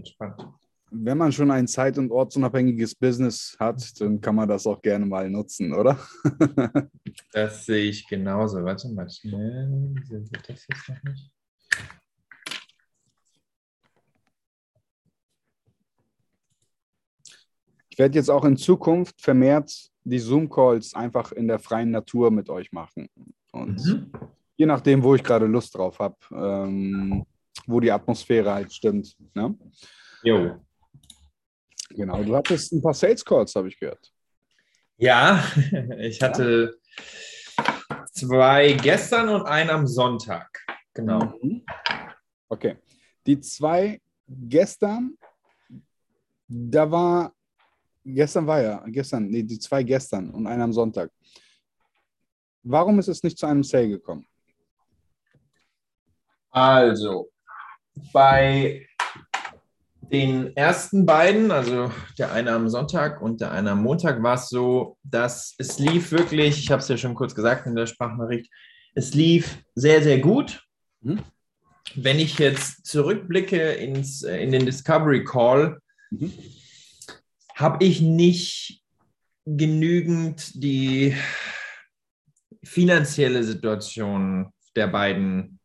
entspannt. Wenn man schon ein zeit- und ortsunabhängiges Business hat, dann kann man das auch gerne mal nutzen, oder? das sehe ich genauso. Warte mal schnell. Wird das jetzt noch nicht? Ich werde jetzt auch in Zukunft vermehrt die Zoom-Calls einfach in der freien Natur mit euch machen. Und mhm. je nachdem, wo ich gerade Lust drauf habe, ähm, wo die Atmosphäre halt stimmt. Ne? Jo. Genau, du hattest ein paar Sales Calls, habe ich gehört. Ja, ich hatte ja. zwei gestern und einen am Sonntag. Genau. Mhm. Okay. Die zwei gestern, da war, gestern war ja, gestern, nee, die zwei gestern und einer am Sonntag. Warum ist es nicht zu einem Sale gekommen? Also, bei den ersten beiden, also der eine am Sonntag und der eine am Montag, war es so, dass es lief wirklich, ich habe es ja schon kurz gesagt in der Sprachnachricht, es lief sehr, sehr gut. Mhm. Wenn ich jetzt zurückblicke ins, äh, in den Discovery Call, mhm. habe ich nicht genügend die finanzielle Situation der beiden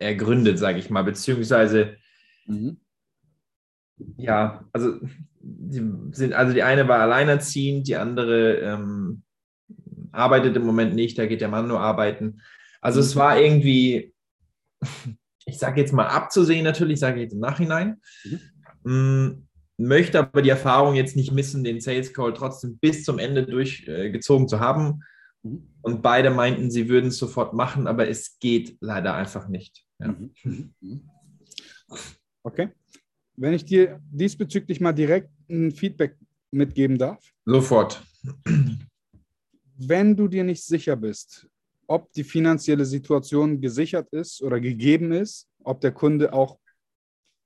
ergründet, sage ich mal, beziehungsweise mhm. ja, also die sind, also die eine war alleinerziehend, die andere ähm, arbeitet im Moment nicht, da geht der Mann nur arbeiten. Also es mhm. war irgendwie, ich sage jetzt mal abzusehen natürlich, sage ich jetzt im Nachhinein. Mhm. Möchte aber die Erfahrung jetzt nicht missen, den Sales Call trotzdem bis zum Ende durchgezogen äh, zu haben. Mhm. Und beide meinten, sie würden es sofort machen, aber es geht leider einfach nicht. Ja. Mhm. Mhm. Okay. Wenn ich dir diesbezüglich mal direkt ein Feedback mitgeben darf. Sofort. Wenn du dir nicht sicher bist, ob die finanzielle Situation gesichert ist oder gegeben ist, ob der Kunde auch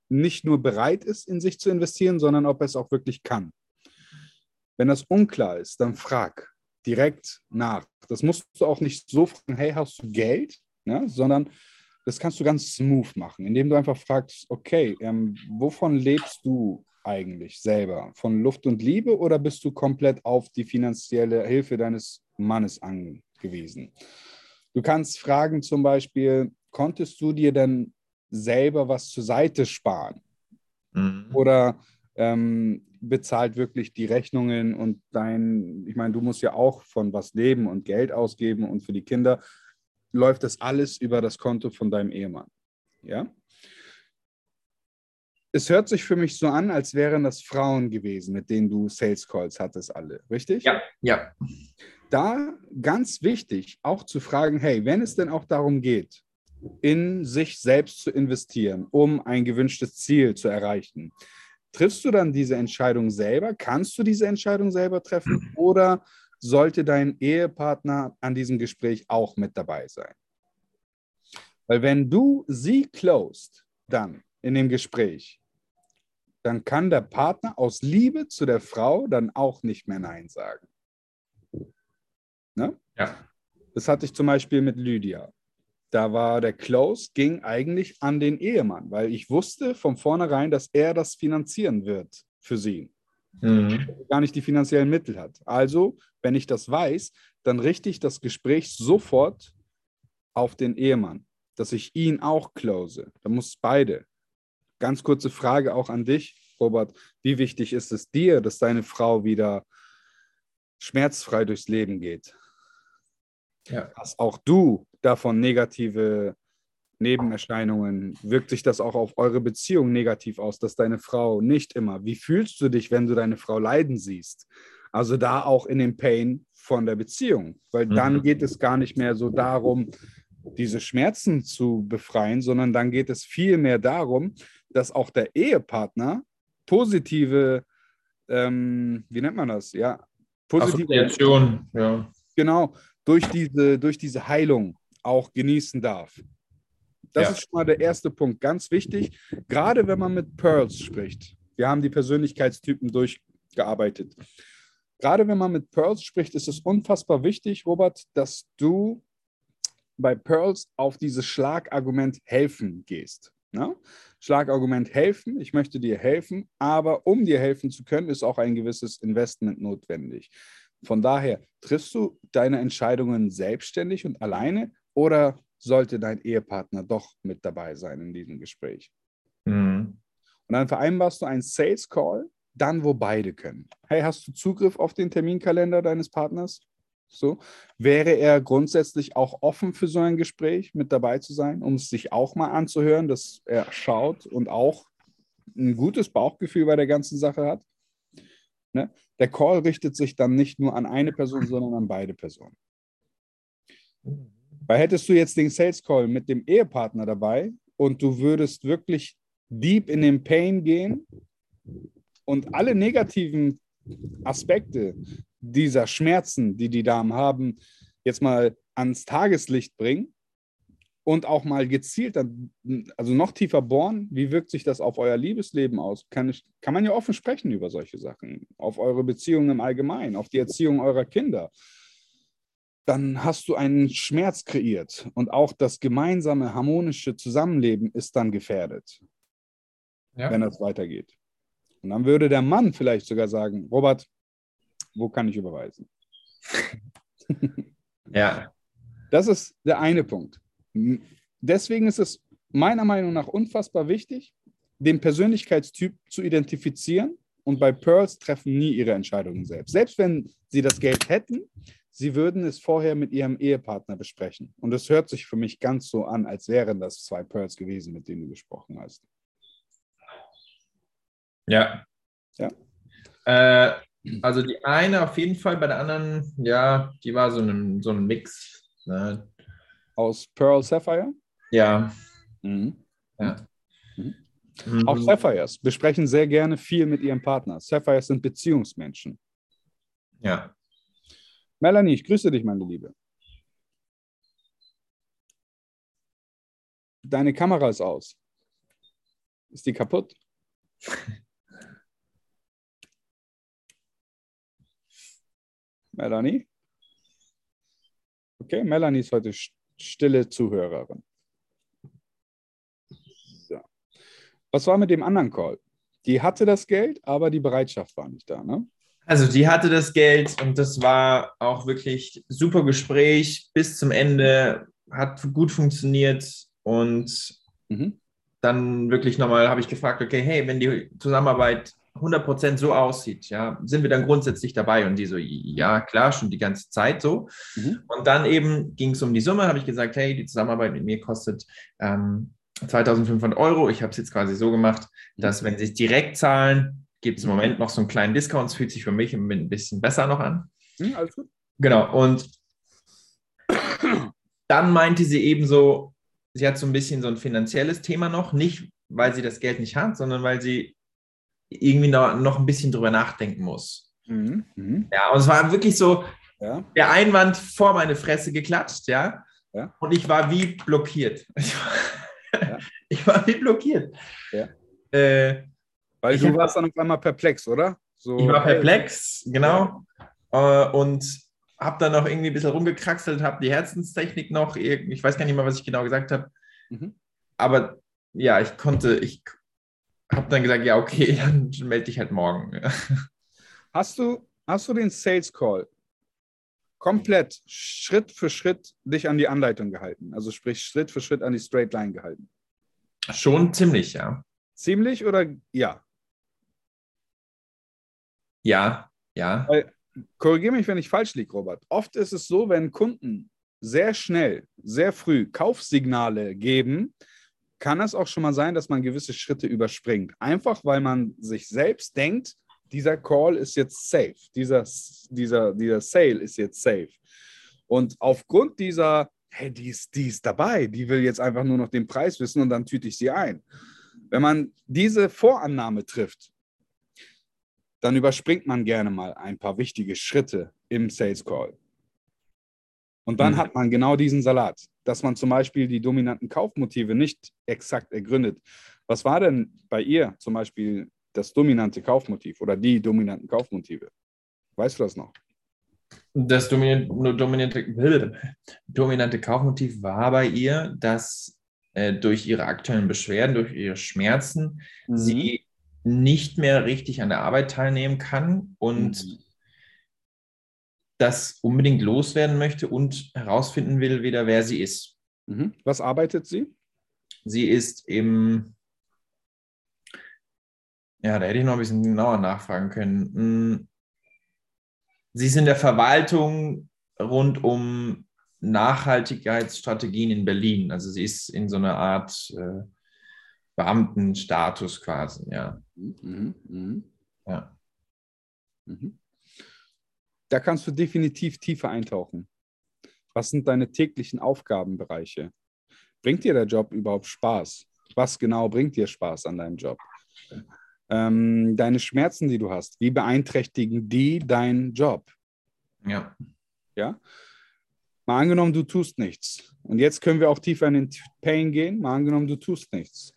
nicht nur bereit ist, in sich zu investieren, sondern ob er es auch wirklich kann. Wenn das unklar ist, dann frag direkt nach. Das musst du auch nicht so fragen, hey, hast du Geld? Ja, sondern das kannst du ganz smooth machen, indem du einfach fragst, okay, ähm, wovon lebst du eigentlich selber? Von Luft und Liebe oder bist du komplett auf die finanzielle Hilfe deines Mannes angewiesen? Du kannst fragen zum Beispiel, konntest du dir denn selber was zur Seite sparen? Mhm. Oder ähm, bezahlt wirklich die Rechnungen und dein, ich meine, du musst ja auch von was leben und Geld ausgeben und für die Kinder läuft das alles über das Konto von deinem Ehemann. Ja? Es hört sich für mich so an, als wären das Frauen gewesen, mit denen du Sales Calls hattest, alle, richtig? Ja, ja. Da ganz wichtig, auch zu fragen, hey, wenn es denn auch darum geht, in sich selbst zu investieren, um ein gewünschtes Ziel zu erreichen, triffst du dann diese Entscheidung selber? Kannst du diese Entscheidung selber treffen? Oder sollte dein Ehepartner an diesem Gespräch auch mit dabei sein. Weil wenn du sie closed, dann in dem Gespräch, dann kann der Partner aus Liebe zu der Frau dann auch nicht mehr Nein sagen. Ne? Ja. Das hatte ich zum Beispiel mit Lydia. Da war der Close, ging eigentlich an den Ehemann, weil ich wusste von vornherein, dass er das finanzieren wird für sie mhm. gar nicht die finanziellen Mittel hat. Also, wenn ich das weiß, dann richte ich das Gespräch sofort auf den Ehemann, dass ich ihn auch close. Da muss beide. Ganz kurze Frage auch an dich, Robert. Wie wichtig ist es dir, dass deine Frau wieder schmerzfrei durchs Leben geht? Ja. Dass auch du davon negative Nebenerscheinungen? Wirkt sich das auch auf eure Beziehung negativ aus, dass deine Frau nicht immer? Wie fühlst du dich, wenn du deine Frau leiden siehst? Also da auch in dem Pain von der Beziehung, weil dann mhm. geht es gar nicht mehr so darum, diese Schmerzen zu befreien, sondern dann geht es vielmehr darum, dass auch der Ehepartner positive, ähm, wie nennt man das? Ja, positive Assoziation, ja. Genau, durch diese, durch diese Heilung auch genießen darf. Das ja. ist schon mal der erste Punkt. Ganz wichtig, gerade wenn man mit Pearls spricht. Wir haben die Persönlichkeitstypen durchgearbeitet. Gerade wenn man mit Pearls spricht, ist es unfassbar wichtig, Robert, dass du bei Pearls auf dieses Schlagargument helfen gehst. Ja? Schlagargument helfen, ich möchte dir helfen, aber um dir helfen zu können, ist auch ein gewisses Investment notwendig. Von daher, triffst du deine Entscheidungen selbstständig und alleine oder sollte dein Ehepartner doch mit dabei sein in diesem Gespräch? Mhm. Und dann vereinbarst du einen Sales Call, dann wo beide können. Hey, hast du Zugriff auf den Terminkalender deines Partners? So, wäre er grundsätzlich auch offen für so ein Gespräch mit dabei zu sein, um es sich auch mal anzuhören, dass er schaut und auch ein gutes Bauchgefühl bei der ganzen Sache hat? Ne? Der Call richtet sich dann nicht nur an eine Person, sondern an beide Personen. Weil hättest du jetzt den Sales Call mit dem Ehepartner dabei und du würdest wirklich deep in den Pain gehen und alle negativen Aspekte dieser Schmerzen, die die Damen haben, jetzt mal ans Tageslicht bringen und auch mal gezielt, also noch tiefer bohren, wie wirkt sich das auf euer Liebesleben aus? Kann, ich, kann man ja offen sprechen über solche Sachen, auf eure Beziehungen im Allgemeinen, auf die Erziehung eurer Kinder. Dann hast du einen Schmerz kreiert und auch das gemeinsame harmonische Zusammenleben ist dann gefährdet, ja. wenn das weitergeht. Und dann würde der Mann vielleicht sogar sagen, Robert, wo kann ich überweisen? ja. Das ist der eine Punkt. Deswegen ist es meiner Meinung nach unfassbar wichtig, den Persönlichkeitstyp zu identifizieren. Und bei Pearls treffen nie ihre Entscheidungen selbst. Selbst wenn sie das Geld hätten, sie würden es vorher mit ihrem Ehepartner besprechen. Und es hört sich für mich ganz so an, als wären das zwei Pearls gewesen, mit denen du gesprochen hast. Ja. Ja. Äh, also die eine auf jeden Fall, bei der anderen, ja, die war so ein, so ein Mix. Ne? Aus Pearl Sapphire? Ja. Mhm. ja. Mhm. Mhm. Auch Sapphires besprechen sehr gerne viel mit ihrem Partner. Sapphires sind Beziehungsmenschen. Ja. Melanie, ich grüße dich, meine Liebe. Deine Kamera ist aus. Ist die kaputt? Melanie? Okay, Melanie ist heute stille Zuhörerin. So. Was war mit dem anderen Call? Die hatte das Geld, aber die Bereitschaft war nicht da, ne? Also die hatte das Geld und das war auch wirklich super Gespräch bis zum Ende, hat gut funktioniert und mhm. dann wirklich nochmal habe ich gefragt, okay, hey, wenn die Zusammenarbeit 100% so aussieht, ja, sind wir dann grundsätzlich dabei? Und die so, ja, klar, schon die ganze Zeit so. Mhm. Und dann eben ging es um die Summe, habe ich gesagt, hey, die Zusammenarbeit mit mir kostet ähm, 2500 Euro. Ich habe es jetzt quasi so gemacht, dass wenn sie es direkt zahlen, gibt es im Moment noch so einen kleinen Discount. Es fühlt sich für mich ein bisschen besser noch an. Mhm, alles gut. Genau. Und dann meinte sie eben so, sie hat so ein bisschen so ein finanzielles Thema noch, nicht weil sie das Geld nicht hat, sondern weil sie irgendwie noch, noch ein bisschen drüber nachdenken muss. Mhm. Mhm. Ja, und es war wirklich so, ja. der Einwand vor meine Fresse geklatscht, ja. ja. Und ich war wie blockiert. Ich war, ja. ich war wie blockiert. Ja. Äh, Weil du warst dann auf einmal perplex, oder? So, ich war perplex, genau. Äh, und habe dann noch irgendwie ein bisschen rumgekraxelt, habe die Herzenstechnik noch, ich weiß gar nicht mehr, was ich genau gesagt habe. Mhm. Aber ja, ich konnte, ich habe dann gesagt, ja, okay, dann melde dich halt morgen. Hast du, hast du den Sales Call komplett Schritt für Schritt dich an die Anleitung gehalten? Also sprich Schritt für Schritt an die Straight Line gehalten? Schon ziemlich, ja. Ziemlich oder ja? Ja, ja. korrigiere mich, wenn ich falsch liege, Robert. Oft ist es so, wenn Kunden sehr schnell, sehr früh Kaufsignale geben, kann es auch schon mal sein, dass man gewisse Schritte überspringt. Einfach weil man sich selbst denkt, dieser Call ist jetzt safe, dieser, dieser, dieser Sale ist jetzt safe. Und aufgrund dieser, hey, die ist, die ist dabei, die will jetzt einfach nur noch den Preis wissen und dann tüte ich sie ein. Wenn man diese Vorannahme trifft, dann überspringt man gerne mal ein paar wichtige Schritte im Sales Call. Und dann mhm. hat man genau diesen Salat, dass man zum Beispiel die dominanten Kaufmotive nicht exakt ergründet. Was war denn bei ihr zum Beispiel das dominante Kaufmotiv oder die dominanten Kaufmotive? Weißt du das noch? Das dominante, dominante, Kaufmotiv war bei ihr, dass äh, durch ihre aktuellen Beschwerden, durch ihre Schmerzen, mhm. sie nicht mehr richtig an der Arbeit teilnehmen kann und mhm. das unbedingt loswerden möchte und herausfinden will wieder, wer sie ist. Mhm. Was arbeitet sie? Sie ist im, ja, da hätte ich noch ein bisschen genauer nachfragen können. Hm. Sie ist in der Verwaltung rund um Nachhaltigkeitsstrategien in Berlin. Also sie ist in so einer Art äh, Beamtenstatus quasi, ja. Mhm, mh. ja. Mhm. Da kannst du definitiv tiefer eintauchen. Was sind deine täglichen Aufgabenbereiche? Bringt dir der Job überhaupt Spaß? Was genau bringt dir Spaß an deinem Job? Ähm, deine Schmerzen, die du hast, wie beeinträchtigen die deinen Job? Ja. Ja. Mal angenommen, du tust nichts. Und jetzt können wir auch tiefer in den Pain gehen. Mal angenommen, du tust nichts.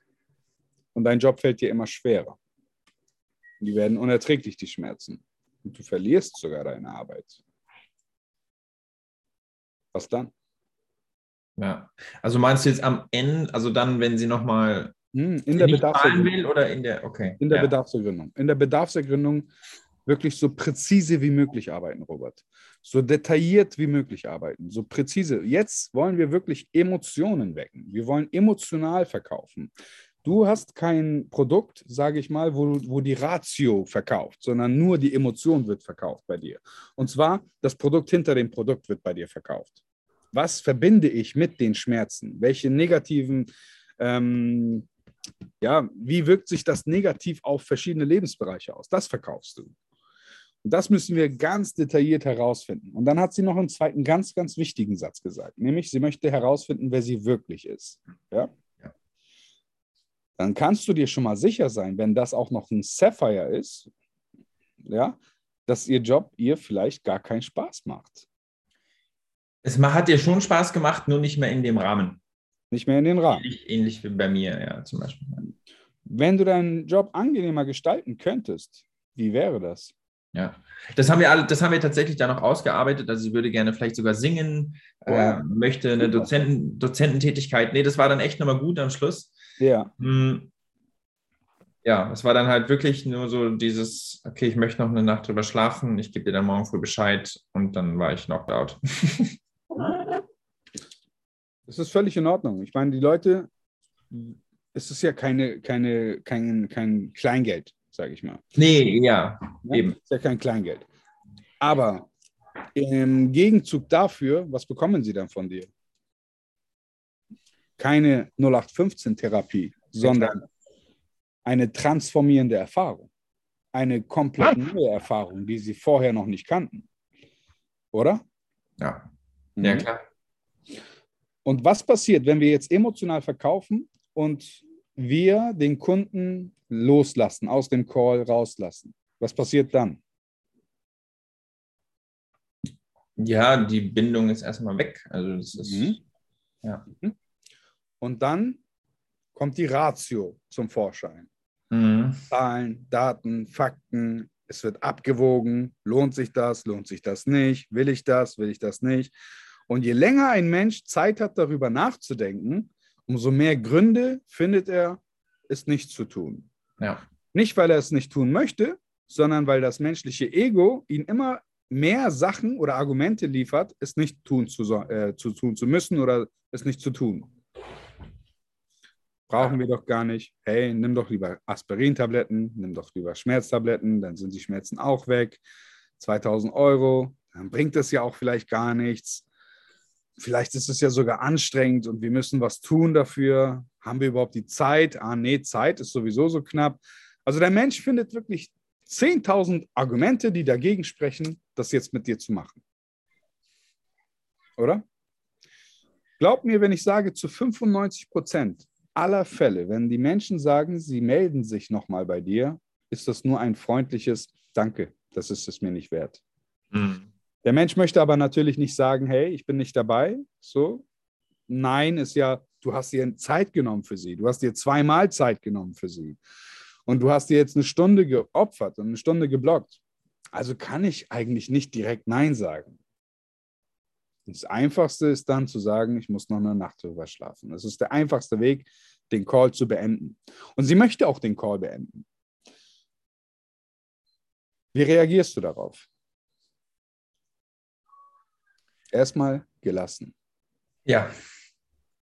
Und dein Job fällt dir immer schwerer. Die werden unerträglich, die Schmerzen. Und du verlierst sogar deine Arbeit. Was dann? Ja, also meinst du jetzt am Ende, also dann, wenn sie nochmal hm, in der Bedarfsergründung will oder in der, okay. In der ja. Bedarfsergründung. In der Bedarfsergründung wirklich so präzise wie möglich arbeiten, Robert. So detailliert wie möglich arbeiten, so präzise. Jetzt wollen wir wirklich Emotionen wecken. Wir wollen emotional verkaufen. Du hast kein Produkt, sage ich mal, wo, wo die Ratio verkauft, sondern nur die Emotion wird verkauft bei dir. Und zwar das Produkt hinter dem Produkt wird bei dir verkauft. Was verbinde ich mit den Schmerzen? Welche negativen, ähm, ja, wie wirkt sich das negativ auf verschiedene Lebensbereiche aus? Das verkaufst du. Und das müssen wir ganz detailliert herausfinden. Und dann hat sie noch einen zweiten ganz, ganz wichtigen Satz gesagt, nämlich sie möchte herausfinden, wer sie wirklich ist. Ja? Dann kannst du dir schon mal sicher sein, wenn das auch noch ein Sapphire ist, ja, dass ihr Job ihr vielleicht gar keinen Spaß macht. Es hat dir schon Spaß gemacht, nur nicht mehr in dem Rahmen. Nicht mehr in den Rahmen. Ähnlich, ähnlich wie bei mir, ja, zum Beispiel. Wenn du deinen Job angenehmer gestalten könntest, wie wäre das? Ja, das haben wir alle, das haben wir tatsächlich da noch ausgearbeitet. Also sie würde gerne vielleicht sogar singen, oh äh, möchte eine Dozenten, Dozententätigkeit. Nee, das war dann echt nochmal gut am Schluss. Ja. Hm. Ja, es war dann halt wirklich nur so dieses, okay, ich möchte noch eine Nacht drüber schlafen, ich gebe dir dann morgen früh Bescheid und dann war ich knocked out. das ist völlig in Ordnung. Ich meine, die Leute, es ist ja keine, keine, kein, kein Kleingeld, sage ich mal. Nee, ja, ja, eben. Es ist ja kein Kleingeld. Aber im Gegenzug dafür, was bekommen sie dann von dir? Keine 0815-Therapie, sondern eine transformierende Erfahrung. Eine komplett neue Erfahrung, die sie vorher noch nicht kannten. Oder? Ja. Ja, mhm. klar. Und was passiert, wenn wir jetzt emotional verkaufen und wir den Kunden loslassen, aus dem Call rauslassen? Was passiert dann? Ja, die Bindung ist erstmal weg. Also das ist, mhm. ja. Mhm. Und dann kommt die Ratio zum Vorschein. Mhm. Zahlen, Daten, Fakten, es wird abgewogen, lohnt sich das, lohnt sich das nicht, will ich das, will ich das nicht. Und je länger ein Mensch Zeit hat, darüber nachzudenken, umso mehr Gründe findet er, es nicht zu tun. Ja. Nicht, weil er es nicht tun möchte, sondern weil das menschliche Ego ihn immer mehr Sachen oder Argumente liefert, es nicht tun zu, äh, zu tun zu müssen oder es nicht zu tun. Brauchen wir doch gar nicht. Hey, nimm doch lieber Aspirintabletten, nimm doch lieber Schmerztabletten, dann sind die Schmerzen auch weg. 2000 Euro, dann bringt das ja auch vielleicht gar nichts. Vielleicht ist es ja sogar anstrengend und wir müssen was tun dafür. Haben wir überhaupt die Zeit? Ah, nee, Zeit ist sowieso so knapp. Also der Mensch findet wirklich 10.000 Argumente, die dagegen sprechen, das jetzt mit dir zu machen. Oder? Glaub mir, wenn ich sage, zu 95 Prozent aller Fälle, wenn die Menschen sagen, sie melden sich nochmal bei dir, ist das nur ein freundliches Danke, das ist es mir nicht wert. Mhm. Der Mensch möchte aber natürlich nicht sagen, hey, ich bin nicht dabei. So, nein, ist ja, du hast dir Zeit genommen für sie, du hast dir zweimal Zeit genommen für sie und du hast dir jetzt eine Stunde geopfert und eine Stunde geblockt. Also kann ich eigentlich nicht direkt Nein sagen. Das Einfachste ist dann zu sagen, ich muss noch eine Nacht drüber schlafen. Das ist der einfachste Weg, den Call zu beenden. Und sie möchte auch den Call beenden. Wie reagierst du darauf? Erstmal gelassen. Ja.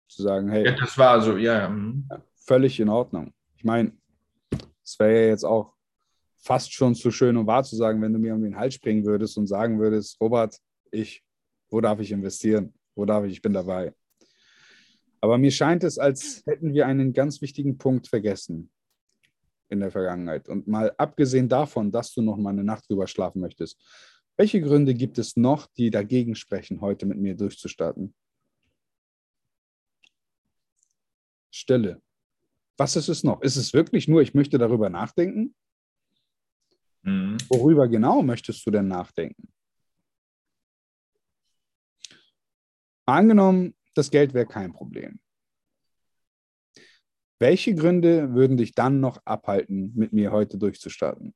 Zu sagen, hey. Ja, das war so, ja. Mhm. ja völlig in Ordnung. Ich meine, es wäre ja jetzt auch fast schon zu schön, um wahr zu sagen, wenn du mir um den Hals springen würdest und sagen würdest, Robert, ich, wo darf ich investieren? Wo darf ich? Ich bin dabei. Aber mir scheint es, als hätten wir einen ganz wichtigen Punkt vergessen in der Vergangenheit. Und mal abgesehen davon, dass du noch mal eine Nacht drüber schlafen möchtest, welche Gründe gibt es noch, die dagegen sprechen, heute mit mir durchzustarten? Stille. Was ist es noch? Ist es wirklich nur, ich möchte darüber nachdenken? Mhm. Worüber genau möchtest du denn nachdenken? Angenommen, das Geld wäre kein Problem. Welche Gründe würden dich dann noch abhalten, mit mir heute durchzustarten?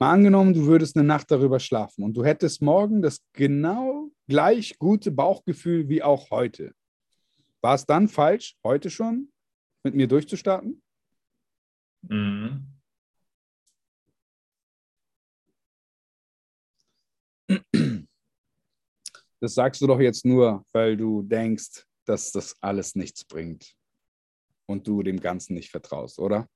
Mal angenommen, du würdest eine Nacht darüber schlafen und du hättest morgen das genau gleich gute Bauchgefühl wie auch heute. War es dann falsch, heute schon mit mir durchzustarten? Mhm. Das sagst du doch jetzt nur, weil du denkst, dass das alles nichts bringt und du dem Ganzen nicht vertraust, oder?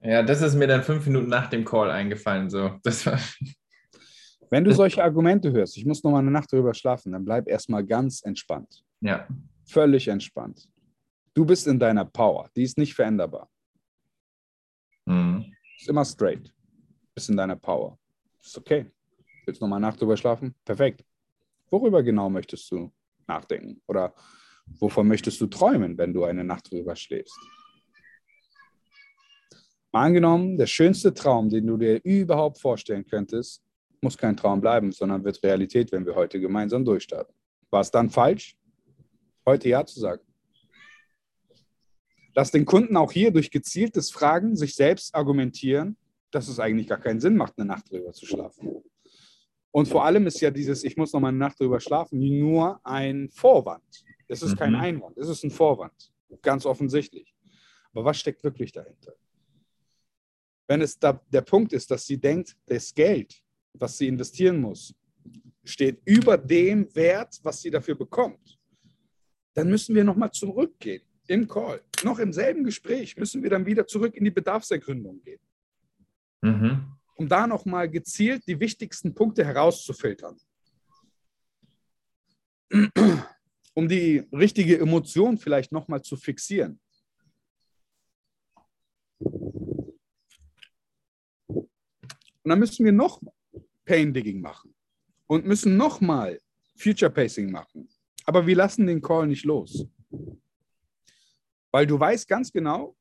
Ja, das ist mir dann fünf Minuten nach dem Call eingefallen. So. Wenn du solche Argumente hörst, ich muss noch mal eine Nacht drüber schlafen, dann bleib erstmal ganz entspannt. Ja. Völlig entspannt. Du bist in deiner Power, die ist nicht veränderbar. Mhm. Ist immer straight. Bist in deiner Power. Ist okay. Willst du noch mal eine Nacht drüber schlafen? Perfekt. Worüber genau möchtest du nachdenken? Oder wovon möchtest du träumen, wenn du eine Nacht drüber schläfst? Mal angenommen, der schönste Traum, den du dir überhaupt vorstellen könntest, muss kein Traum bleiben, sondern wird Realität, wenn wir heute gemeinsam durchstarten. War es dann falsch, heute Ja zu sagen? Lass den Kunden auch hier durch gezieltes Fragen sich selbst argumentieren, dass es eigentlich gar keinen Sinn macht, eine Nacht drüber zu schlafen. Und vor allem ist ja dieses, ich muss noch mal eine Nacht drüber schlafen, nur ein Vorwand. Es ist mhm. kein Einwand, es ist ein Vorwand. Ganz offensichtlich. Aber was steckt wirklich dahinter? Wenn es da der Punkt ist, dass sie denkt, das Geld, was sie investieren muss, steht über dem Wert, was sie dafür bekommt, dann müssen wir nochmal zurückgehen im Call. Noch im selben Gespräch müssen wir dann wieder zurück in die Bedarfsergründung gehen. Mhm. Um da nochmal gezielt die wichtigsten Punkte herauszufiltern. Um die richtige Emotion vielleicht nochmal zu fixieren. Und dann müssen wir noch Pain Digging machen und müssen nochmal Future Pacing machen. Aber wir lassen den Call nicht los. Weil du weißt ganz genau,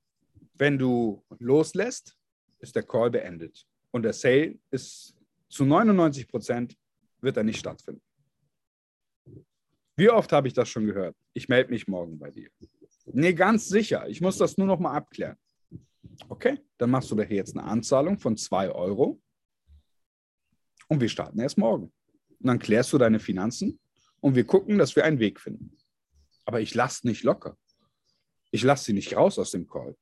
wenn du loslässt, ist der Call beendet. Und der Sale ist zu 99 Prozent wird er nicht stattfinden. Wie oft habe ich das schon gehört? Ich melde mich morgen bei dir. Nee, ganz sicher. Ich muss das nur noch mal abklären. Okay, dann machst du daher jetzt eine Anzahlung von 2 Euro und wir starten erst morgen. Und dann klärst du deine Finanzen und wir gucken, dass wir einen Weg finden. Aber ich lasse nicht locker. Ich lasse sie nicht raus aus dem Call.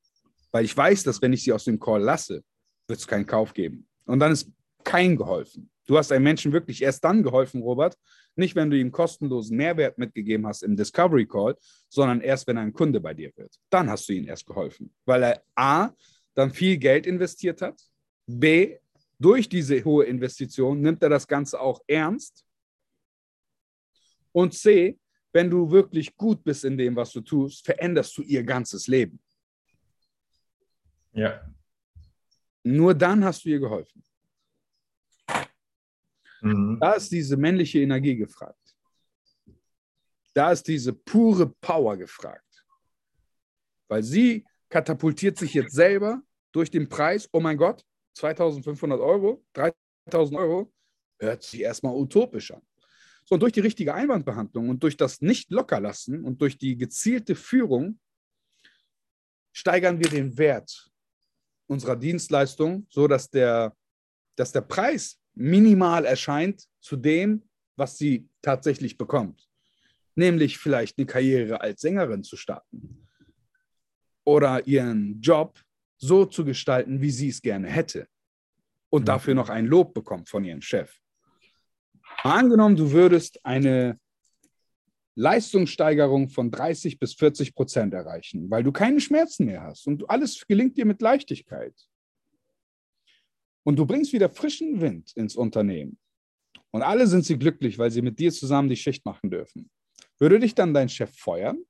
Weil ich weiß, dass wenn ich sie aus dem Call lasse, wird es keinen Kauf geben. Und dann ist kein geholfen. Du hast einem Menschen wirklich erst dann geholfen, Robert, nicht wenn du ihm kostenlosen Mehrwert mitgegeben hast im Discovery Call, sondern erst, wenn ein Kunde bei dir wird. Dann hast du ihm erst geholfen, weil er A, dann viel Geld investiert hat, B, durch diese hohe Investition nimmt er das Ganze auch ernst. Und C, wenn du wirklich gut bist in dem, was du tust, veränderst du ihr ganzes Leben. Ja. Nur dann hast du ihr geholfen. Mhm. Da ist diese männliche Energie gefragt. Da ist diese pure Power gefragt. Weil sie katapultiert sich jetzt selber durch den Preis, oh mein Gott, 2500 Euro, 3000 Euro, hört sich erstmal utopisch an. So, und durch die richtige Einwandbehandlung und durch das Nicht-Lockerlassen und durch die gezielte Führung steigern wir den Wert unserer Dienstleistung, so dass der, dass der Preis minimal erscheint zu dem, was sie tatsächlich bekommt. Nämlich vielleicht eine Karriere als Sängerin zu starten oder ihren Job so zu gestalten, wie sie es gerne hätte und mhm. dafür noch ein Lob bekommt von ihrem Chef. Angenommen, du würdest eine Leistungssteigerung von 30 bis 40 Prozent erreichen, weil du keine Schmerzen mehr hast und alles gelingt dir mit Leichtigkeit. Und du bringst wieder frischen Wind ins Unternehmen. Und alle sind sie glücklich, weil sie mit dir zusammen die Schicht machen dürfen. Würde dich dann dein Chef feuern?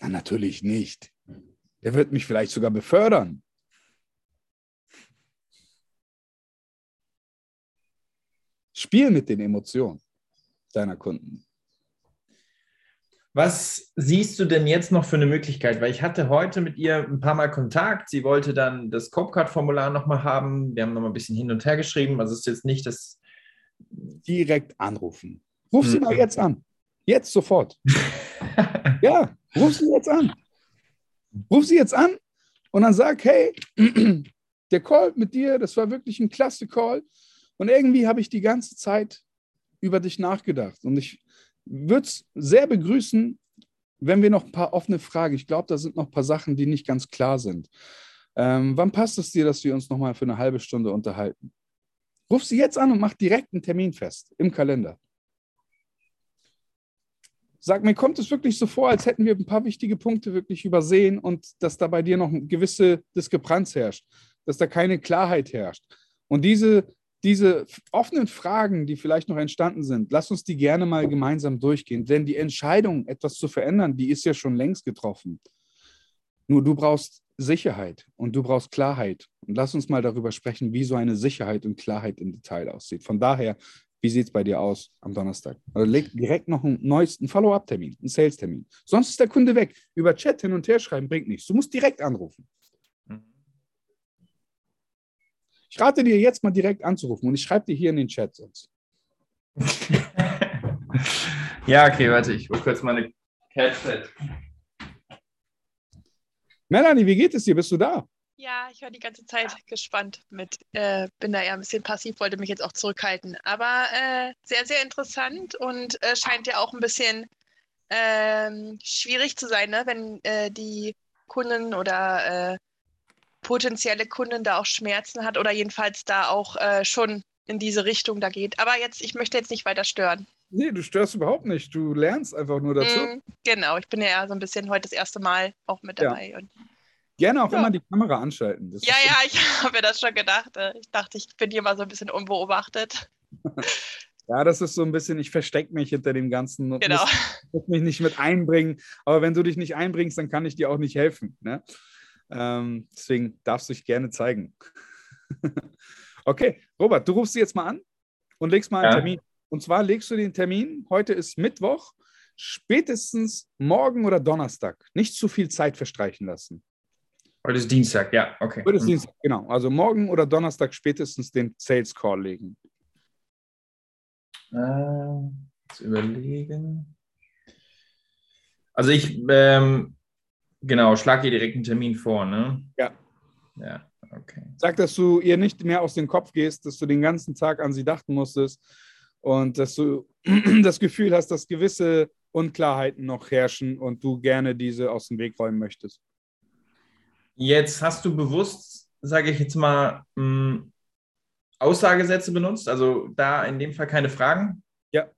Na, natürlich nicht. Der wird mich vielleicht sogar befördern. Spiel mit den Emotionen deiner Kunden. Was siehst du denn jetzt noch für eine Möglichkeit? Weil ich hatte heute mit ihr ein paar Mal Kontakt. Sie wollte dann das Copcard-Formular nochmal haben. Wir haben nochmal ein bisschen hin und her geschrieben. Also es ist jetzt nicht das. Direkt anrufen. Ruf sie hm. mal jetzt an. Jetzt sofort. ja, ruf sie jetzt an. Ruf sie jetzt an und dann sag, hey, der Call mit dir, das war wirklich ein klasse Call. Und irgendwie habe ich die ganze Zeit über dich nachgedacht. Und ich würde es sehr begrüßen, wenn wir noch ein paar offene Fragen, ich glaube, da sind noch ein paar Sachen, die nicht ganz klar sind. Ähm, wann passt es dir, dass wir uns noch mal für eine halbe Stunde unterhalten? Ruf sie jetzt an und mach direkt einen Termin fest im Kalender. Sag mir, kommt es wirklich so vor, als hätten wir ein paar wichtige Punkte wirklich übersehen und dass da bei dir noch eine gewisse Diskrepanz herrscht, dass da keine Klarheit herrscht. Und diese diese offenen Fragen, die vielleicht noch entstanden sind, lass uns die gerne mal gemeinsam durchgehen. Denn die Entscheidung, etwas zu verändern, die ist ja schon längst getroffen. Nur du brauchst Sicherheit und du brauchst Klarheit. Und lass uns mal darüber sprechen, wie so eine Sicherheit und Klarheit im Detail aussieht. Von daher, wie sieht es bei dir aus am Donnerstag? Also leg direkt noch einen neuesten Follow-up-Termin, einen Sales-Termin. Sonst ist der Kunde weg. Über Chat hin und her schreiben bringt nichts. Du musst direkt anrufen. Ich rate dir jetzt mal direkt anzurufen und ich schreibe dir hier in den Chat sonst. ja, okay, warte, ich hole kurz meine Headset. Melanie, wie geht es dir? Bist du da? Ja, ich war die ganze Zeit gespannt mit, äh, bin da eher ein bisschen passiv, wollte mich jetzt auch zurückhalten. Aber äh, sehr, sehr interessant und äh, scheint ja auch ein bisschen ähm, schwierig zu sein, ne? wenn äh, die Kunden oder äh, potenzielle Kunden da auch Schmerzen hat oder jedenfalls da auch äh, schon in diese Richtung da geht. Aber jetzt, ich möchte jetzt nicht weiter stören. Nee, du störst überhaupt nicht. Du lernst einfach nur dazu. Mm, genau, ich bin ja so ein bisschen heute das erste Mal auch mit dabei. Ja. Und, Gerne auch ja. immer die Kamera anschalten. Das ja, ja, ich habe mir das schon gedacht. Äh, ich dachte, ich bin hier mal so ein bisschen unbeobachtet. Ja, das ist so ein bisschen, ich verstecke mich hinter dem Ganzen und genau. muss, muss, mich nicht mit einbringen. Aber wenn du dich nicht einbringst, dann kann ich dir auch nicht helfen. Ne? Ähm, deswegen darfst du dich gerne zeigen. okay, Robert, du rufst sie jetzt mal an und legst mal einen ja. Termin. Und zwar legst du den Termin, heute ist Mittwoch, spätestens morgen oder Donnerstag. Nicht zu viel Zeit verstreichen lassen. Heute ist Dienstag, ja, okay. Heute ist mhm. Dienstag, genau. Also morgen oder Donnerstag spätestens den Sales Call legen. Äh, jetzt überlegen. Also ich ähm, Genau, schlag ihr direkt einen Termin vor, ne? Ja. Ja, okay. Sag, dass du ihr nicht mehr aus dem Kopf gehst, dass du den ganzen Tag an sie dachten musstest und dass du das Gefühl hast, dass gewisse Unklarheiten noch herrschen und du gerne diese aus dem Weg räumen möchtest. Jetzt hast du bewusst, sage ich jetzt mal, hm, Aussagesätze benutzt, also da in dem Fall keine Fragen? Ja,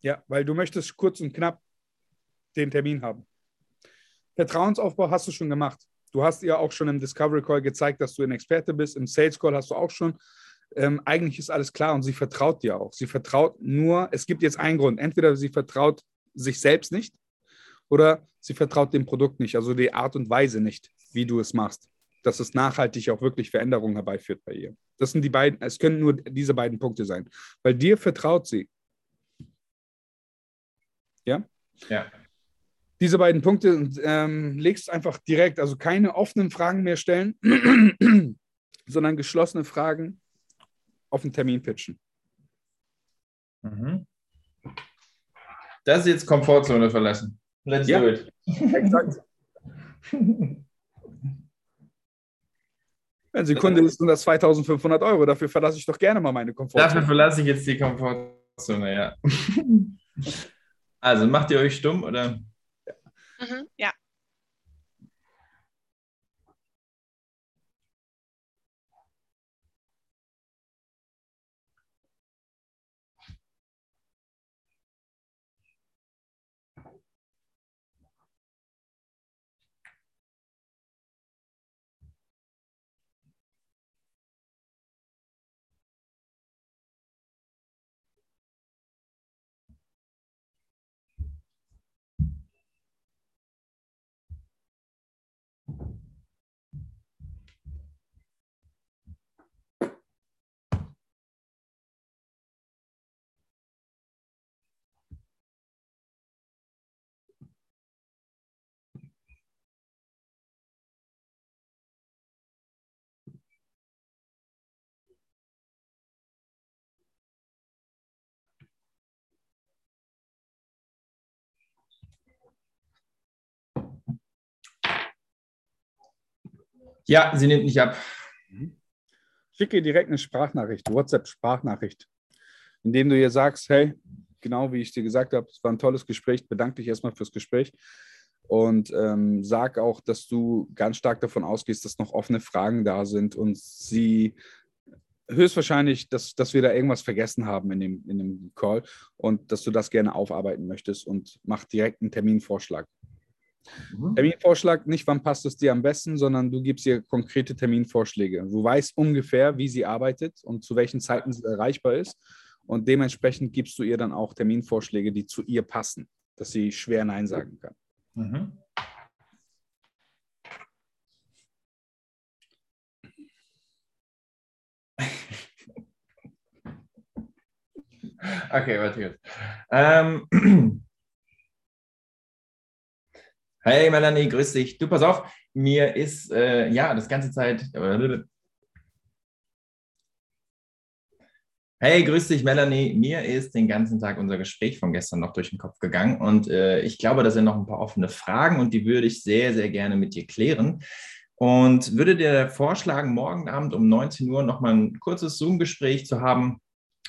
ja, weil du möchtest kurz und knapp den Termin haben. Vertrauensaufbau hast du schon gemacht. Du hast ihr auch schon im Discovery Call gezeigt, dass du ein Experte bist. Im Sales Call hast du auch schon. Ähm, eigentlich ist alles klar und sie vertraut dir auch. Sie vertraut nur, es gibt jetzt einen Grund. Entweder sie vertraut sich selbst nicht oder sie vertraut dem Produkt nicht, also die Art und Weise nicht, wie du es machst. Dass es nachhaltig auch wirklich Veränderungen herbeiführt bei ihr. Das sind die beiden, es können nur diese beiden Punkte sein. Weil dir vertraut sie. Ja? Ja diese beiden Punkte und ähm, legst einfach direkt, also keine offenen Fragen mehr stellen, sondern geschlossene Fragen auf den Termin pitchen. Mhm. Das ist jetzt Komfortzone verlassen. Let's ja. do it. Exakt. Wenn sie Kunde ist, sind das 2500 Euro. Dafür verlasse ich doch gerne mal meine Komfortzone. Dafür verlasse ich jetzt die Komfortzone, ja. also macht ihr euch stumm oder? Ja. Mhm, ja. Sie nimmt nicht ab. Mhm. Schicke direkt eine Sprachnachricht, WhatsApp-Sprachnachricht, indem du ihr sagst, hey, genau wie ich dir gesagt habe, es war ein tolles Gespräch, bedanke dich erstmal fürs Gespräch und ähm, sag auch, dass du ganz stark davon ausgehst, dass noch offene Fragen da sind und sie höchstwahrscheinlich, dass, dass wir da irgendwas vergessen haben in dem, in dem Call und dass du das gerne aufarbeiten möchtest und mach direkt einen Terminvorschlag. Mhm. Terminvorschlag, nicht wann passt es dir am besten, sondern du gibst ihr konkrete Terminvorschläge. Du weißt ungefähr, wie sie arbeitet und zu welchen Zeiten sie erreichbar ist. Und dementsprechend gibst du ihr dann auch Terminvorschläge, die zu ihr passen, dass sie schwer Nein sagen kann. Mhm. Okay, warte jetzt. Ähm, Hey Melanie, grüß dich. Du, pass auf, mir ist äh, ja das ganze Zeit. Hey, grüß dich, Melanie. Mir ist den ganzen Tag unser Gespräch von gestern noch durch den Kopf gegangen und äh, ich glaube, da sind noch ein paar offene Fragen und die würde ich sehr, sehr gerne mit dir klären. Und würde dir vorschlagen, morgen Abend um 19 Uhr nochmal ein kurzes Zoom-Gespräch zu haben.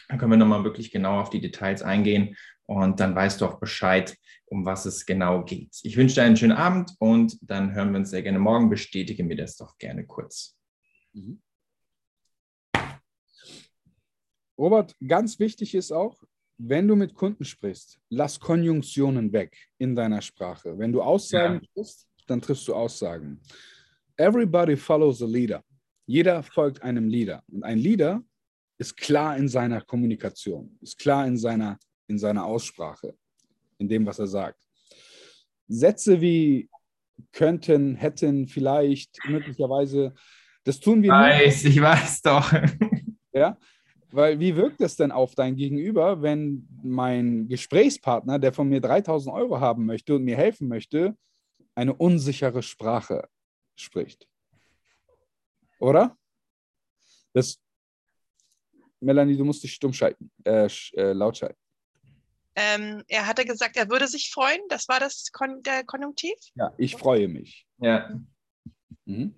Dann können wir nochmal wirklich genau auf die Details eingehen und dann weißt du auch Bescheid, um was es genau geht. Ich wünsche dir einen schönen Abend und dann hören wir uns sehr gerne morgen. Bestätige mir das doch gerne kurz. Mhm. Robert, ganz wichtig ist auch, wenn du mit Kunden sprichst, lass Konjunktionen weg in deiner Sprache. Wenn du Aussagen ja. triffst, dann triffst du Aussagen. Everybody follows a leader. Jeder folgt einem Leader. Und ein Leader ist klar in seiner Kommunikation, ist klar in seiner in seiner Aussprache, in dem, was er sagt. Sätze wie könnten, hätten, vielleicht, möglicherweise, das tun wir weiß, nicht. Ich weiß doch. Ja, weil wie wirkt es denn auf dein Gegenüber, wenn mein Gesprächspartner, der von mir 3000 Euro haben möchte und mir helfen möchte, eine unsichere Sprache spricht? Oder? Das, Melanie, du musst dich stumm schalten, äh, äh, laut schalten. Ähm, er hatte gesagt, er würde sich freuen. Das war das Kon der Konjunktiv? Ja, ich freue mich. Ja. Mhm.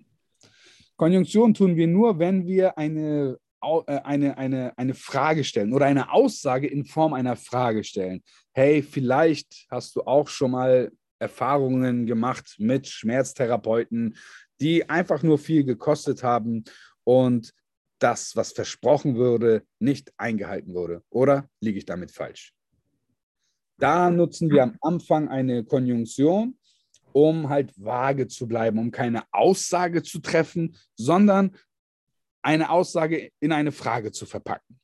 Konjunktion tun wir nur, wenn wir eine, äh, eine, eine, eine Frage stellen oder eine Aussage in Form einer Frage stellen. Hey, vielleicht hast du auch schon mal Erfahrungen gemacht mit Schmerztherapeuten, die einfach nur viel gekostet haben und das, was versprochen wurde, nicht eingehalten wurde. Oder liege ich damit falsch? Da nutzen wir am Anfang eine Konjunktion, um halt vage zu bleiben, um keine Aussage zu treffen, sondern eine Aussage in eine Frage zu verpacken.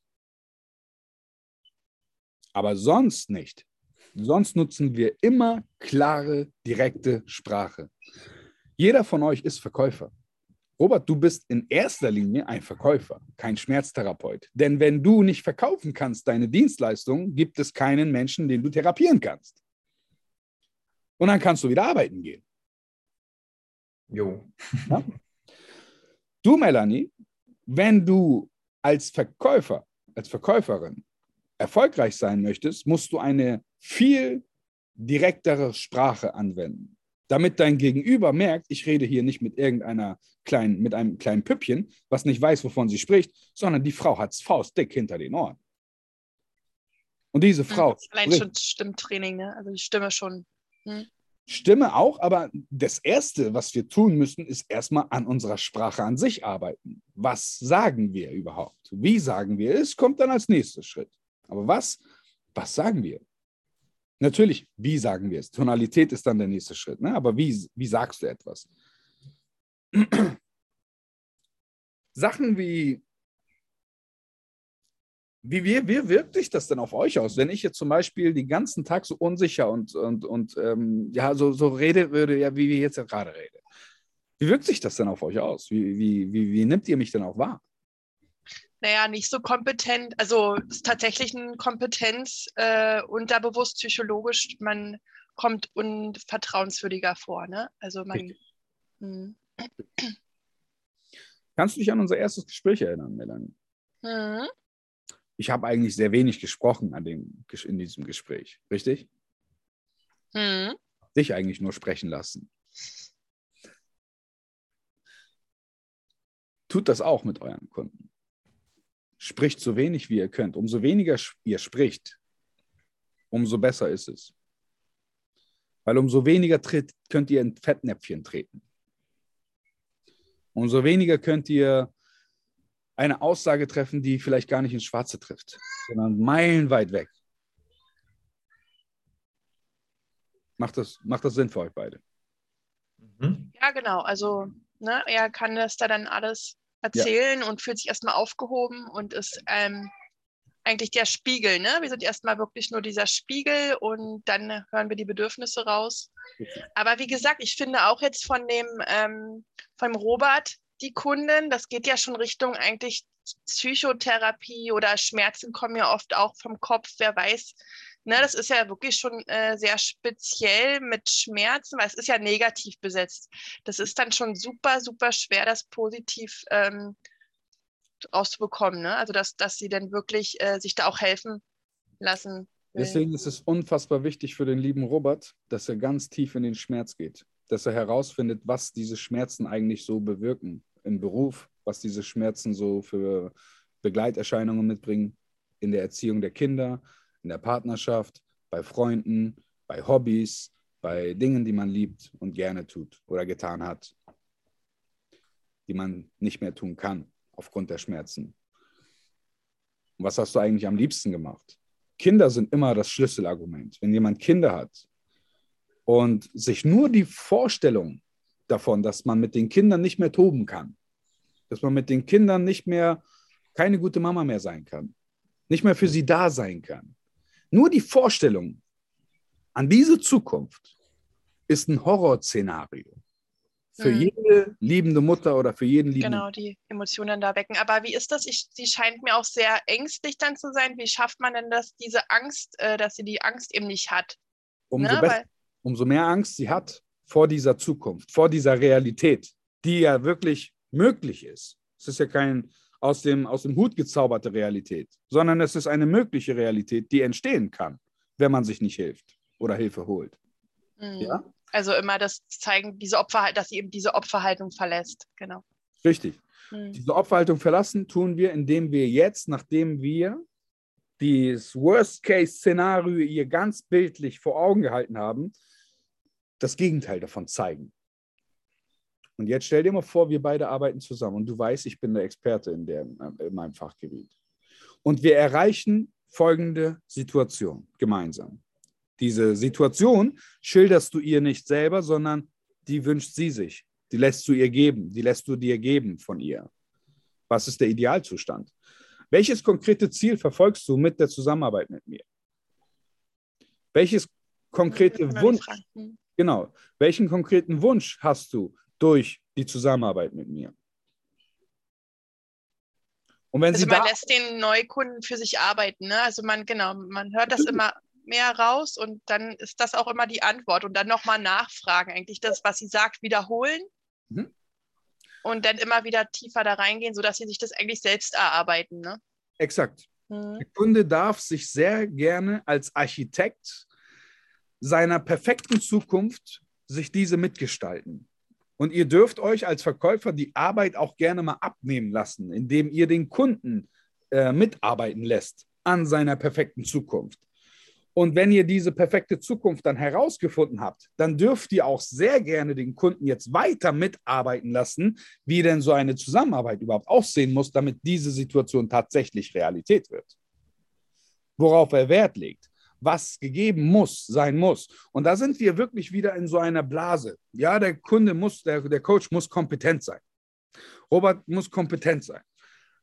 Aber sonst nicht. Sonst nutzen wir immer klare, direkte Sprache. Jeder von euch ist Verkäufer. Robert, du bist in erster Linie ein Verkäufer, kein Schmerztherapeut. Denn wenn du nicht verkaufen kannst deine Dienstleistung, gibt es keinen Menschen, den du therapieren kannst. Und dann kannst du wieder arbeiten gehen. Jo. Ja? Du, Melanie, wenn du als Verkäufer, als Verkäuferin erfolgreich sein möchtest, musst du eine viel direktere Sprache anwenden. Damit dein Gegenüber merkt, ich rede hier nicht mit irgendeiner kleinen, mit einem kleinen Püppchen, was nicht weiß, wovon sie spricht, sondern die Frau hat es faustdick hinter den Ohren. Und diese Frau. Ja, allein spricht. schon Stimmtraining, ne? Also die Stimme schon. Hm. Stimme auch, aber das Erste, was wir tun müssen, ist erstmal an unserer Sprache an sich arbeiten. Was sagen wir überhaupt? Wie sagen wir es? Kommt dann als nächster Schritt. Aber was, was sagen wir? Natürlich, wie sagen wir es? Tonalität ist dann der nächste Schritt, ne? aber wie, wie sagst du etwas? Sachen wie, wie, wie, wie wirkt sich das denn auf euch aus? Wenn ich jetzt zum Beispiel den ganzen Tag so unsicher und, und, und ähm, ja, so, so rede würde, ja, wie wir jetzt gerade reden. Wie wirkt sich das denn auf euch aus? Wie, wie, wie, wie nimmt ihr mich denn auch wahr? Naja, nicht so kompetent. Also ist tatsächlich eine Kompetenz, äh, unterbewusst psychologisch, man kommt unvertrauenswürdiger vor. Ne? Also man. Hm. Kannst du dich an unser erstes Gespräch erinnern, Melanie? Mhm ich habe eigentlich sehr wenig gesprochen an dem, in diesem Gespräch, richtig? Mhm. Dich eigentlich nur sprechen lassen. Tut das auch mit euren Kunden. Spricht so wenig, wie ihr könnt. Umso weniger ihr spricht, umso besser ist es. Weil umso weniger tritt, könnt ihr in Fettnäpfchen treten. Umso weniger könnt ihr eine Aussage treffen, die vielleicht gar nicht ins Schwarze trifft, sondern meilenweit weg. Macht das, macht das Sinn für euch beide? Mhm. Ja, genau. Also ne, er kann das da dann alles erzählen ja. und fühlt sich erstmal aufgehoben und ist ähm, eigentlich der Spiegel. Ne? Wir sind erstmal wirklich nur dieser Spiegel und dann hören wir die Bedürfnisse raus. Aber wie gesagt, ich finde auch jetzt von dem ähm, vom Robert, die Kunden. Das geht ja schon Richtung eigentlich Psychotherapie oder Schmerzen kommen ja oft auch vom Kopf, wer weiß. Ne, das ist ja wirklich schon äh, sehr speziell mit Schmerzen, weil es ist ja negativ besetzt. Das ist dann schon super, super schwer, das positiv ähm, rauszubekommen. Ne? Also, dass, dass sie dann wirklich äh, sich da auch helfen lassen. Deswegen ist es unfassbar wichtig für den lieben Robert, dass er ganz tief in den Schmerz geht dass er herausfindet, was diese Schmerzen eigentlich so bewirken im Beruf, was diese Schmerzen so für Begleiterscheinungen mitbringen in der Erziehung der Kinder, in der Partnerschaft, bei Freunden, bei Hobbys, bei Dingen, die man liebt und gerne tut oder getan hat, die man nicht mehr tun kann aufgrund der Schmerzen. Und was hast du eigentlich am liebsten gemacht? Kinder sind immer das Schlüsselargument. Wenn jemand Kinder hat, und sich nur die Vorstellung davon, dass man mit den Kindern nicht mehr toben kann, dass man mit den Kindern nicht mehr keine gute Mama mehr sein kann, nicht mehr für sie da sein kann. Nur die Vorstellung an diese Zukunft ist ein Horrorszenario. Für mhm. jede liebende Mutter oder für jeden liebenden. Genau, die Emotionen da wecken. Aber wie ist das? Ich, sie scheint mir auch sehr ängstlich dann zu sein. Wie schafft man denn das, diese Angst, äh, dass sie die Angst eben nicht hat? Umso, ne? besser, umso mehr Angst sie hat vor dieser Zukunft, vor dieser Realität, die ja wirklich möglich ist. Es ist ja kein aus dem, aus dem Hut gezauberte Realität, sondern es ist eine mögliche Realität, die entstehen kann, wenn man sich nicht hilft oder Hilfe holt. Mhm. Ja? Also immer das zeigen, diese Opferhaltung, dass sie eben diese Opferhaltung verlässt. Genau. Richtig. Mhm. Diese Opferhaltung verlassen tun wir, indem wir jetzt, nachdem wir das Worst-Case-Szenario ihr ganz bildlich vor Augen gehalten haben, das Gegenteil davon zeigen. Und jetzt stell dir mal vor, wir beide arbeiten zusammen und du weißt, ich bin der Experte in, der, in meinem Fachgebiet. Und wir erreichen folgende Situation gemeinsam. Diese Situation schilderst du ihr nicht selber, sondern die wünscht sie sich. Die lässt du ihr geben, die lässt du dir geben von ihr. Was ist der Idealzustand? Welches konkrete Ziel verfolgst du mit der Zusammenarbeit mit mir? Welches konkrete Wunsch, Genau. Welchen konkreten Wunsch hast du durch die Zusammenarbeit mit mir? Und wenn also Sie man lässt den Neukunden für sich arbeiten. Ne? Also man, genau, man hört das immer mehr raus und dann ist das auch immer die Antwort und dann nochmal nachfragen, eigentlich das, was sie sagt, wiederholen mhm. und dann immer wieder tiefer da reingehen, sodass sie sich das eigentlich selbst erarbeiten. Ne? Exakt. Mhm. Der Kunde darf sich sehr gerne als Architekt seiner perfekten Zukunft sich diese mitgestalten. Und ihr dürft euch als Verkäufer die Arbeit auch gerne mal abnehmen lassen, indem ihr den Kunden äh, mitarbeiten lässt an seiner perfekten Zukunft. Und wenn ihr diese perfekte Zukunft dann herausgefunden habt, dann dürft ihr auch sehr gerne den Kunden jetzt weiter mitarbeiten lassen, wie denn so eine Zusammenarbeit überhaupt aussehen muss, damit diese Situation tatsächlich Realität wird. Worauf er Wert legt, was gegeben muss, sein muss. Und da sind wir wirklich wieder in so einer Blase. Ja, der Kunde muss, der, der Coach muss kompetent sein. Robert muss kompetent sein.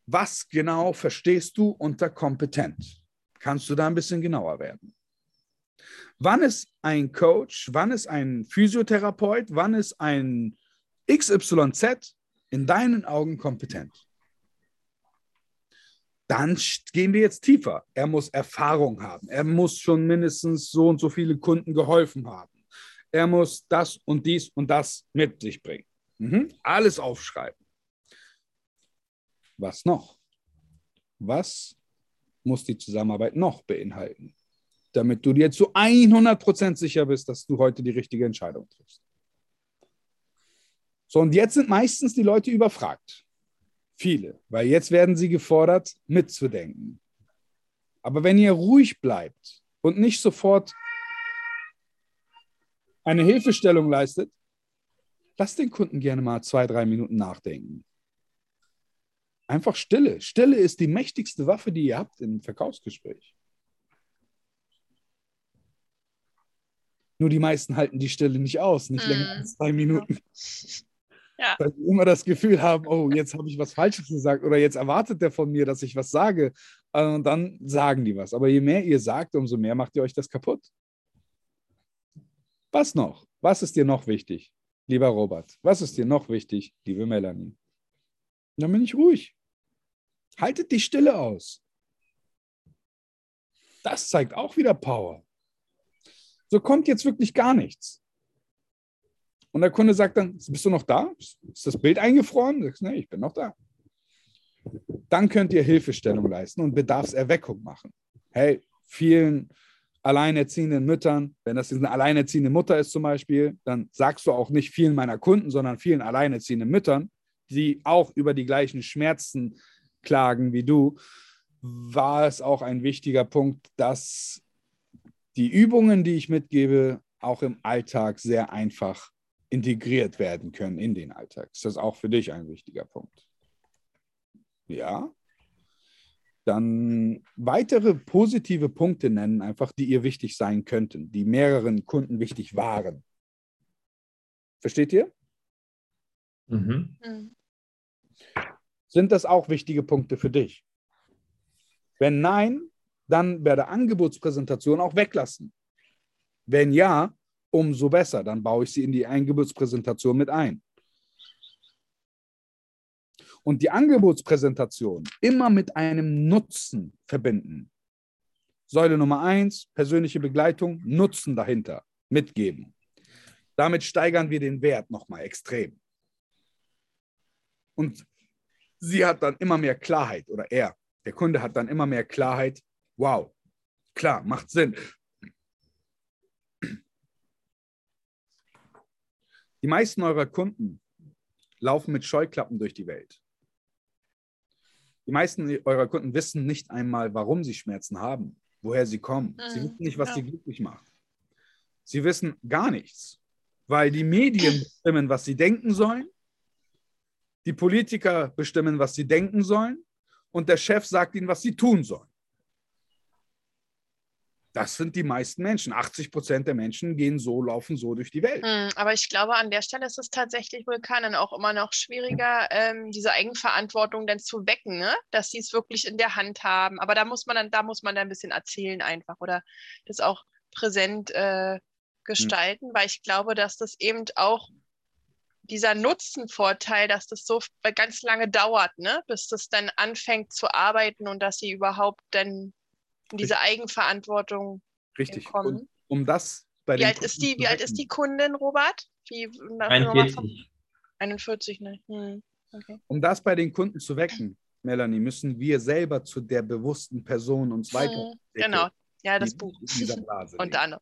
Was genau verstehst du unter kompetent? Kannst du da ein bisschen genauer werden? Wann ist ein Coach, wann ist ein Physiotherapeut, wann ist ein XYZ in deinen Augen kompetent? Dann gehen wir jetzt tiefer. Er muss Erfahrung haben. Er muss schon mindestens so und so viele Kunden geholfen haben. Er muss das und dies und das mit sich bringen. Mhm. Alles aufschreiben. Was noch? Was muss die Zusammenarbeit noch beinhalten? damit du dir zu 100% sicher bist, dass du heute die richtige Entscheidung triffst. So, und jetzt sind meistens die Leute überfragt. Viele, weil jetzt werden sie gefordert, mitzudenken. Aber wenn ihr ruhig bleibt und nicht sofort eine Hilfestellung leistet, lasst den Kunden gerne mal zwei, drei Minuten nachdenken. Einfach Stille. Stille ist die mächtigste Waffe, die ihr habt im Verkaufsgespräch. Nur die meisten halten die Stille nicht aus, nicht mm. länger als zwei Minuten. Ja. Weil sie immer das Gefühl haben, oh, jetzt habe ich was Falsches gesagt oder jetzt erwartet der von mir, dass ich was sage. Und dann sagen die was. Aber je mehr ihr sagt, umso mehr macht ihr euch das kaputt. Was noch? Was ist dir noch wichtig, lieber Robert? Was ist dir noch wichtig, liebe Melanie? Dann bin ich ruhig. Haltet die Stille aus. Das zeigt auch wieder Power. So kommt jetzt wirklich gar nichts. Und der Kunde sagt dann, bist du noch da? Ist das Bild eingefroren? Sagst, nee, ich bin noch da. Dann könnt ihr Hilfestellung leisten und Bedarfserweckung machen. Hey, vielen alleinerziehenden Müttern, wenn das eine alleinerziehende Mutter ist zum Beispiel, dann sagst du auch nicht vielen meiner Kunden, sondern vielen alleinerziehenden Müttern, die auch über die gleichen Schmerzen klagen wie du, war es auch ein wichtiger Punkt, dass die Übungen, die ich mitgebe, auch im Alltag sehr einfach integriert werden können in den Alltag. Ist das auch für dich ein wichtiger Punkt? Ja. Dann weitere positive Punkte nennen, einfach, die ihr wichtig sein könnten, die mehreren Kunden wichtig waren. Versteht ihr? Mhm. mhm. Sind das auch wichtige Punkte für dich? Wenn nein, dann bei der Angebotspräsentation auch weglassen. Wenn ja, umso besser, dann baue ich sie in die Angebotspräsentation mit ein. Und die Angebotspräsentation immer mit einem Nutzen verbinden. Säule Nummer eins, persönliche Begleitung, Nutzen dahinter, mitgeben. Damit steigern wir den Wert nochmal extrem. Und sie hat dann immer mehr Klarheit oder er, der Kunde hat dann immer mehr Klarheit, Wow, klar, macht Sinn. Die meisten eurer Kunden laufen mit Scheuklappen durch die Welt. Die meisten eurer Kunden wissen nicht einmal, warum sie Schmerzen haben, woher sie kommen. Sie mhm. wissen nicht, was ja. sie glücklich macht. Sie wissen gar nichts, weil die Medien bestimmen, was sie denken sollen. Die Politiker bestimmen, was sie denken sollen. Und der Chef sagt ihnen, was sie tun sollen. Das sind die meisten Menschen. 80 Prozent der Menschen gehen so, laufen so durch die Welt. Hm, aber ich glaube, an der Stelle ist es tatsächlich Vulkanen auch immer noch schwieriger, ähm, diese Eigenverantwortung dann zu wecken, ne? dass sie es wirklich in der Hand haben. Aber da muss man dann, da muss man dann ein bisschen erzählen einfach oder das auch präsent äh, gestalten, hm. weil ich glaube, dass das eben auch dieser Nutzenvorteil, dass das so ganz lange dauert, ne? bis das dann anfängt zu arbeiten und dass sie überhaupt dann in diese Eigenverantwortung Richtig. kommen. Und um das bei wie alt ist die, Wie alt ist die Kundin, Robert? Wie, 41. 41, ne? Hm. Okay. Um das bei den Kunden zu wecken, Melanie, müssen wir selber zu der bewussten Person uns weiter. Hm, genau, ja, das Buch. Unter anderem.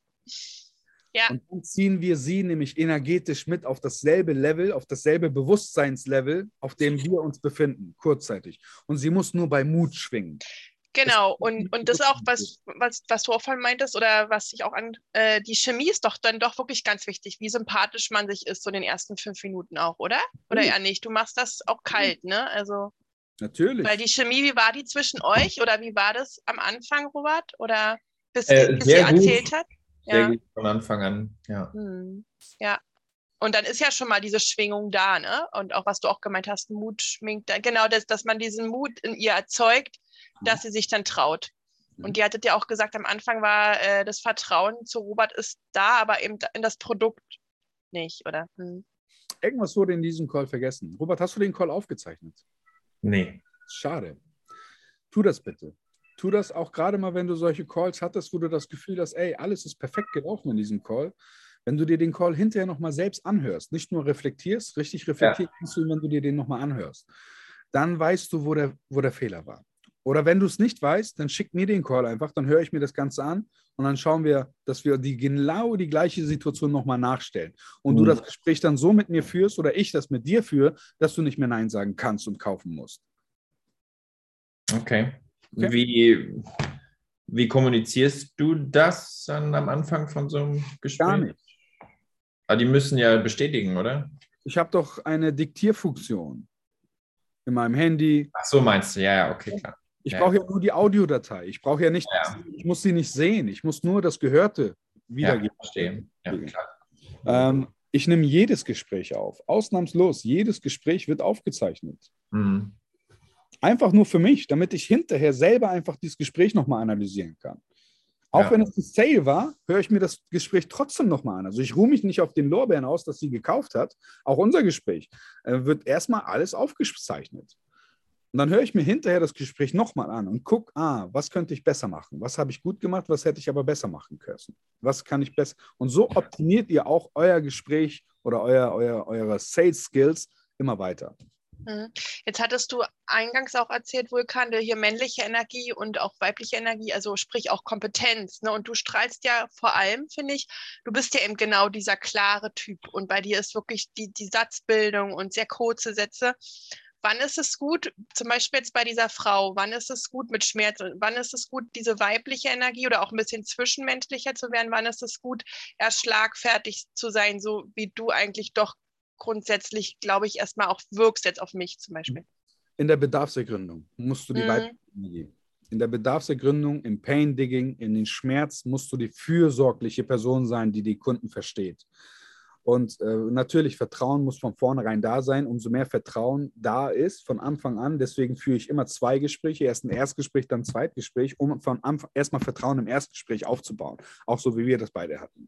Ja. Und dann ziehen wir sie nämlich energetisch mit auf dasselbe Level, auf dasselbe Bewusstseinslevel, auf dem wir uns befinden, kurzzeitig. Und sie muss nur bei Mut schwingen. Genau, und, und das ist auch, was, was, was du auch vorhin meintest, oder was ich auch an, äh, die Chemie ist doch dann doch wirklich ganz wichtig, wie sympathisch man sich ist, so in den ersten fünf Minuten auch, oder? Oder eher nicht? Du machst das auch kalt, ne? Also. Natürlich. Weil die Chemie, wie war die zwischen euch oder wie war das am Anfang, Robert? Oder bis, Äh, bis gut. erzählt hat? Sehr Ja. gut von Anfang an, ja. Hm. ja. Und dann ist ja schon mal diese Schwingung da, ne? Und auch was du auch gemeint hast, Mut schwingt da. Genau, das, dass man diesen Mut in ihr erzeugt, dass sie sich dann traut. Und die hattet ja auch gesagt, am Anfang war äh, das Vertrauen zu Robert ist da, aber eben in das Produkt nicht, oder? Hm. Irgendwas wurde in diesem Call vergessen. Robert, hast du den Call aufgezeichnet? Nee. Schade. Tu das bitte. Tu das auch gerade mal, wenn du solche Calls hattest, wo du das Gefühl hast, ey, alles ist perfekt gelaufen in diesem Call. Wenn du dir den Call hinterher nochmal selbst anhörst, nicht nur reflektierst, richtig reflektiert kannst du, ihn, wenn du dir den nochmal anhörst, dann weißt du, wo der, wo der Fehler war. Oder wenn du es nicht weißt, dann schick mir den Call einfach, dann höre ich mir das Ganze an und dann schauen wir, dass wir die genau die gleiche Situation nochmal nachstellen. Und du Mhm. das Gespräch dann so mit mir führst oder ich das mit dir führe, dass du nicht mehr Nein sagen kannst und kaufen musst. Okay. Okay. Wie, wie kommunizierst du das dann am Anfang von so einem Gespräch? Gar nicht. Aber die müssen ja bestätigen, oder? Ich habe doch eine Diktierfunktion in meinem Handy. Ach so, meinst du? Ja, ja, okay, klar. Ich Ja. brauche ja nur die Audiodatei. Ich brauche ja nicht, Ja. ich muss sie nicht sehen. Ich muss nur das Gehörte wiedergeben. Ja, klar. Ähm, ich nehme jedes Gespräch auf. Ausnahmslos. Jedes Gespräch wird aufgezeichnet. Mhm. Einfach nur für mich, damit ich hinterher selber einfach dieses Gespräch nochmal analysieren kann. Auch Ja. wenn es ein Sale war, höre ich mir das Gespräch trotzdem nochmal an. Also ich ruhe mich nicht auf den Lorbeeren aus, dass sie gekauft hat. Auch unser Gespräch äh, wird erstmal alles aufgezeichnet. Und dann höre ich mir hinterher das Gespräch nochmal an und gucke, ah, was könnte ich besser machen? Was habe ich gut gemacht? Was hätte ich aber besser machen können? Was kann ich besser? Und so optimiert ihr auch euer Gespräch oder euer, euer, eure Sales Skills immer weiter. Mhm. Jetzt hattest du eingangs auch erzählt, Vulkan, hier männliche Energie und auch weibliche Energie, also sprich auch Kompetenz. Ne? Und du strahlst ja vor allem, finde ich, du bist ja eben genau dieser klare Typ. Und bei dir ist wirklich die, die Satzbildung und sehr kurze Sätze. Wann ist es gut, zum Beispiel jetzt bei dieser Frau, wann ist es gut mit Schmerz und wann ist es gut, diese weibliche Energie oder auch ein bisschen zwischenmenschlicher zu werden? Wann ist es gut, erst schlagfertig zu sein, so wie du eigentlich doch grundsätzlich, glaube ich, erstmal auch wirkst jetzt auf mich zum Beispiel. In der Bedarfsergründung musst du die Mhm. weibliche Energie. In der Bedarfsergründung, im Pain Digging, in den Schmerz musst du die fürsorgliche Person sein, die die Kunden versteht. Und äh, natürlich, Vertrauen muss von vornherein da sein. Umso mehr Vertrauen da ist von Anfang an, deswegen führe ich immer zwei Gespräche, erst ein Erstgespräch, dann ein Zweitgespräch, um von Anfang erstmal Vertrauen im Erstgespräch aufzubauen. Auch so wie wir das beide hatten.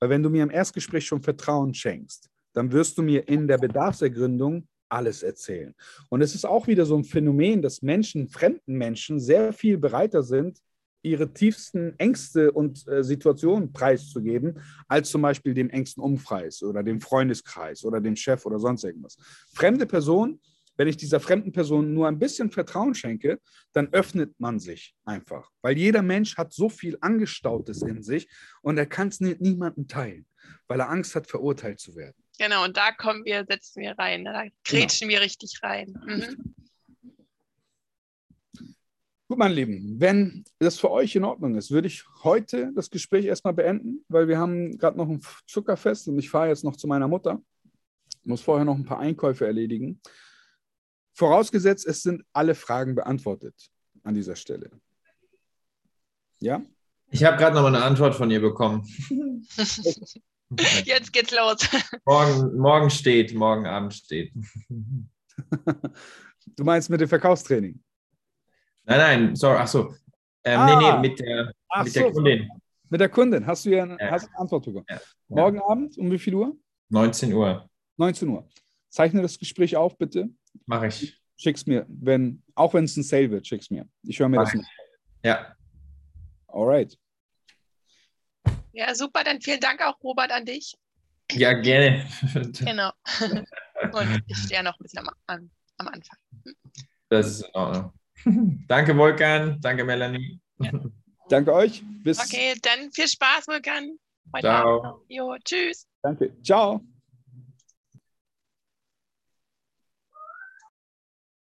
Weil wenn du mir im Erstgespräch schon Vertrauen schenkst, dann wirst du mir in der Bedarfsergründung alles erzählen. Und es ist auch wieder so ein Phänomen, dass Menschen, fremden Menschen, sehr viel bereiter sind, ihre tiefsten Ängste und äh, Situationen preiszugeben, als zum Beispiel dem engsten Umkreis oder dem Freundeskreis oder dem Chef oder sonst irgendwas. Fremde Person, wenn ich dieser fremden Person nur ein bisschen Vertrauen schenke, dann öffnet man sich einfach. Weil jeder Mensch hat so viel Angestautes in sich und er kann es niemandem teilen, weil er Angst hat, verurteilt zu werden. Genau, und da kommen wir, setzen wir rein, da grätschen wir richtig rein. Mhm. Gut, meine Lieben, wenn das für euch in Ordnung ist, würde ich heute das Gespräch erstmal beenden, weil wir haben gerade noch ein Zuckerfest und ich fahre jetzt noch zu meiner Mutter. Muss vorher noch ein paar Einkäufe erledigen. Vorausgesetzt, es sind alle Fragen beantwortet an dieser Stelle. Ja? Ich habe gerade noch mal eine Antwort von ihr bekommen. Jetzt geht's los. morgen, morgen steht, morgen Abend steht. Du meinst mit dem Verkaufstraining? Nein, nein, sorry, ach so. Ähm, Ah. Nee, nee, mit der, Ach mit so, der Kundin. Mit der Kundin. Hast du ja eine, Ja. hast eine Antwort bekommen? Ja. Morgen Abend um wie viel Uhr? 19 Uhr. 19 Uhr. Zeichne das Gespräch auf, bitte. Mache ich. Schick's mir, wenn, auch wenn es ein Sale wird, schick's mir. Ich höre mir das Mach nicht. Ja, Alright. Ja, super, dann vielen Dank auch, Robert, an dich. ja, gerne. Genau. Und ich stehe ja noch ein bisschen am, am, am Anfang. Das ist in Ordnung. Danke, Volkan. Danke, Melanie. Danke euch. Bis Okay, dann viel Spaß, Vulkan. Ciao. Jo, tschüss. Danke. Ciao.